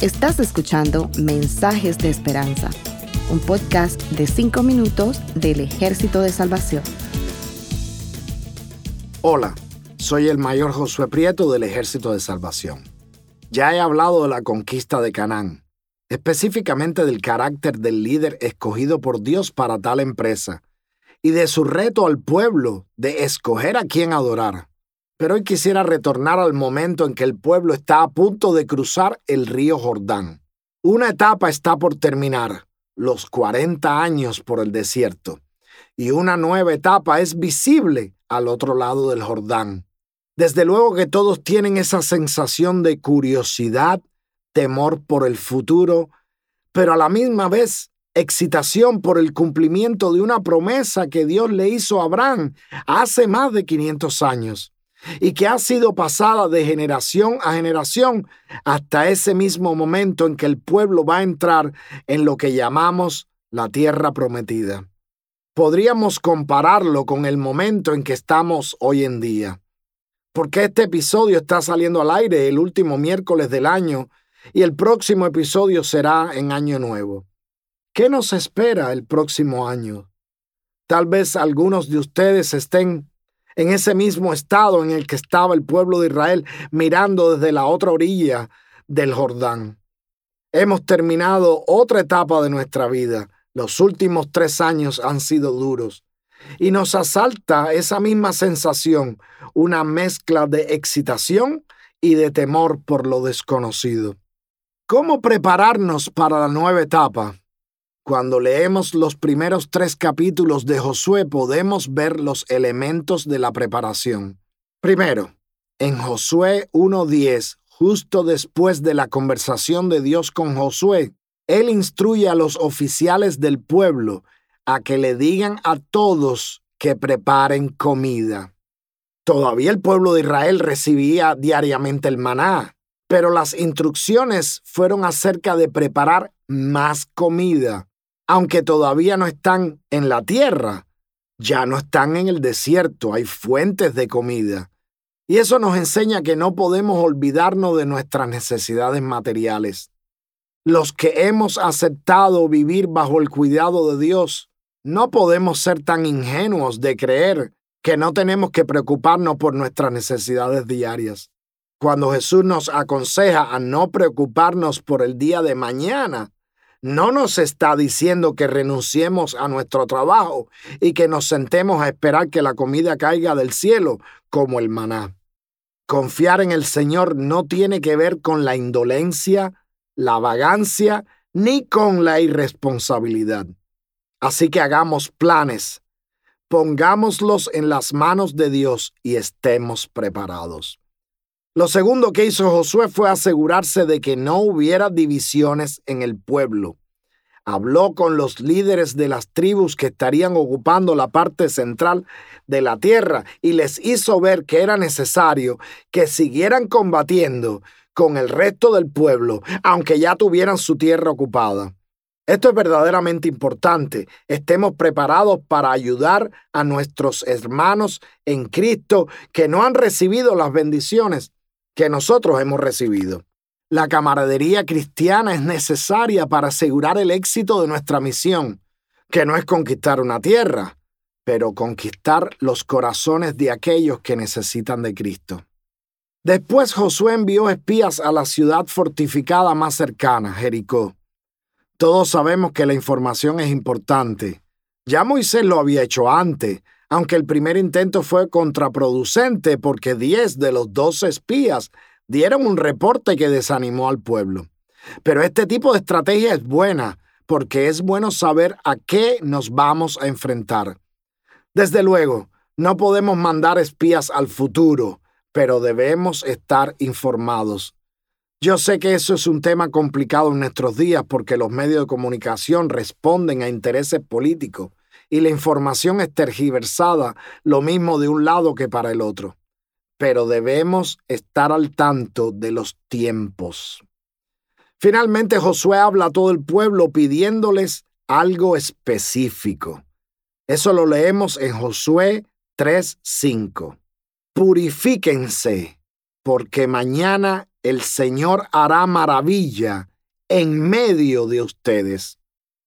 Estás escuchando Mensajes de Esperanza, un podcast de 5 minutos del Ejército de Salvación. Hola, soy el mayor Josué Prieto del Ejército de Salvación. Ya he hablado de la conquista de Canaán, específicamente del carácter del líder escogido por Dios para tal empresa y de su reto al pueblo de escoger a quién adorar. Pero hoy quisiera retornar al momento en que el pueblo está a punto de cruzar el río Jordán. Una etapa está por terminar, los 40 años por el desierto, y una nueva etapa es visible al otro lado del Jordán. Desde luego que todos tienen esa sensación de curiosidad, temor por el futuro, pero a la misma vez excitación por el cumplimiento de una promesa que Dios le hizo a Abraham hace más de 500 años y que ha sido pasada de generación a generación hasta ese mismo momento en que el pueblo va a entrar en lo que llamamos la tierra prometida. Podríamos compararlo con el momento en que estamos hoy en día, porque este episodio está saliendo al aire el último miércoles del año y el próximo episodio será en Año Nuevo. ¿Qué nos espera el próximo año? Tal vez algunos de ustedes estén en ese mismo estado en el que estaba el pueblo de Israel mirando desde la otra orilla del Jordán. Hemos terminado otra etapa de nuestra vida. Los últimos tres años han sido duros. Y nos asalta esa misma sensación, una mezcla de excitación y de temor por lo desconocido. ¿Cómo prepararnos para la nueva etapa? Cuando leemos los primeros tres capítulos de Josué podemos ver los elementos de la preparación. Primero, en Josué 1.10, justo después de la conversación de Dios con Josué, él instruye a los oficiales del pueblo a que le digan a todos que preparen comida. Todavía el pueblo de Israel recibía diariamente el maná, pero las instrucciones fueron acerca de preparar más comida aunque todavía no están en la tierra, ya no están en el desierto, hay fuentes de comida. Y eso nos enseña que no podemos olvidarnos de nuestras necesidades materiales. Los que hemos aceptado vivir bajo el cuidado de Dios, no podemos ser tan ingenuos de creer que no tenemos que preocuparnos por nuestras necesidades diarias. Cuando Jesús nos aconseja a no preocuparnos por el día de mañana, no nos está diciendo que renunciemos a nuestro trabajo y que nos sentemos a esperar que la comida caiga del cielo como el maná. Confiar en el Señor no tiene que ver con la indolencia, la vagancia, ni con la irresponsabilidad. Así que hagamos planes, pongámoslos en las manos de Dios y estemos preparados. Lo segundo que hizo Josué fue asegurarse de que no hubiera divisiones en el pueblo. Habló con los líderes de las tribus que estarían ocupando la parte central de la tierra y les hizo ver que era necesario que siguieran combatiendo con el resto del pueblo, aunque ya tuvieran su tierra ocupada. Esto es verdaderamente importante. Estemos preparados para ayudar a nuestros hermanos en Cristo que no han recibido las bendiciones que nosotros hemos recibido. La camaradería cristiana es necesaria para asegurar el éxito de nuestra misión, que no es conquistar una tierra, pero conquistar los corazones de aquellos que necesitan de Cristo. Después Josué envió espías a la ciudad fortificada más cercana, Jericó. Todos sabemos que la información es importante. Ya Moisés lo había hecho antes, aunque el primer intento fue contraproducente porque 10 de los 12 espías dieron un reporte que desanimó al pueblo. Pero este tipo de estrategia es buena porque es bueno saber a qué nos vamos a enfrentar. Desde luego, no podemos mandar espías al futuro, pero debemos estar informados. Yo sé que eso es un tema complicado en nuestros días porque los medios de comunicación responden a intereses políticos y la información es tergiversada lo mismo de un lado que para el otro. Pero debemos estar al tanto de los tiempos. Finalmente Josué habla a todo el pueblo pidiéndoles algo específico. Eso lo leemos en Josué 3:5. Purifíquense porque mañana el Señor hará maravilla en medio de ustedes.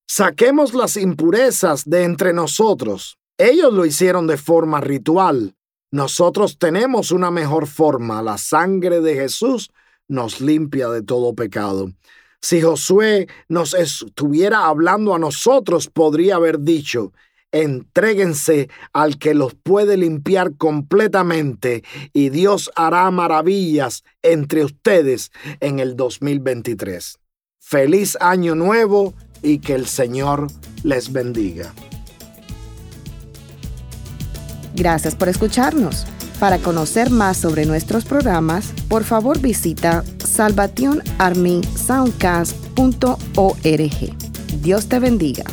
Saquemos las impurezas de entre nosotros. Ellos lo hicieron de forma ritual. Nosotros tenemos una mejor forma. La sangre de Jesús nos limpia de todo pecado. Si Josué nos estuviera hablando a nosotros, podría haber dicho, entréguense al que los puede limpiar completamente y Dios hará maravillas entre ustedes en el 2023. Feliz año nuevo y que el Señor les bendiga. Gracias por escucharnos. Para conocer más sobre nuestros programas, por favor visita salvationarmysoundcast.org. Dios te bendiga.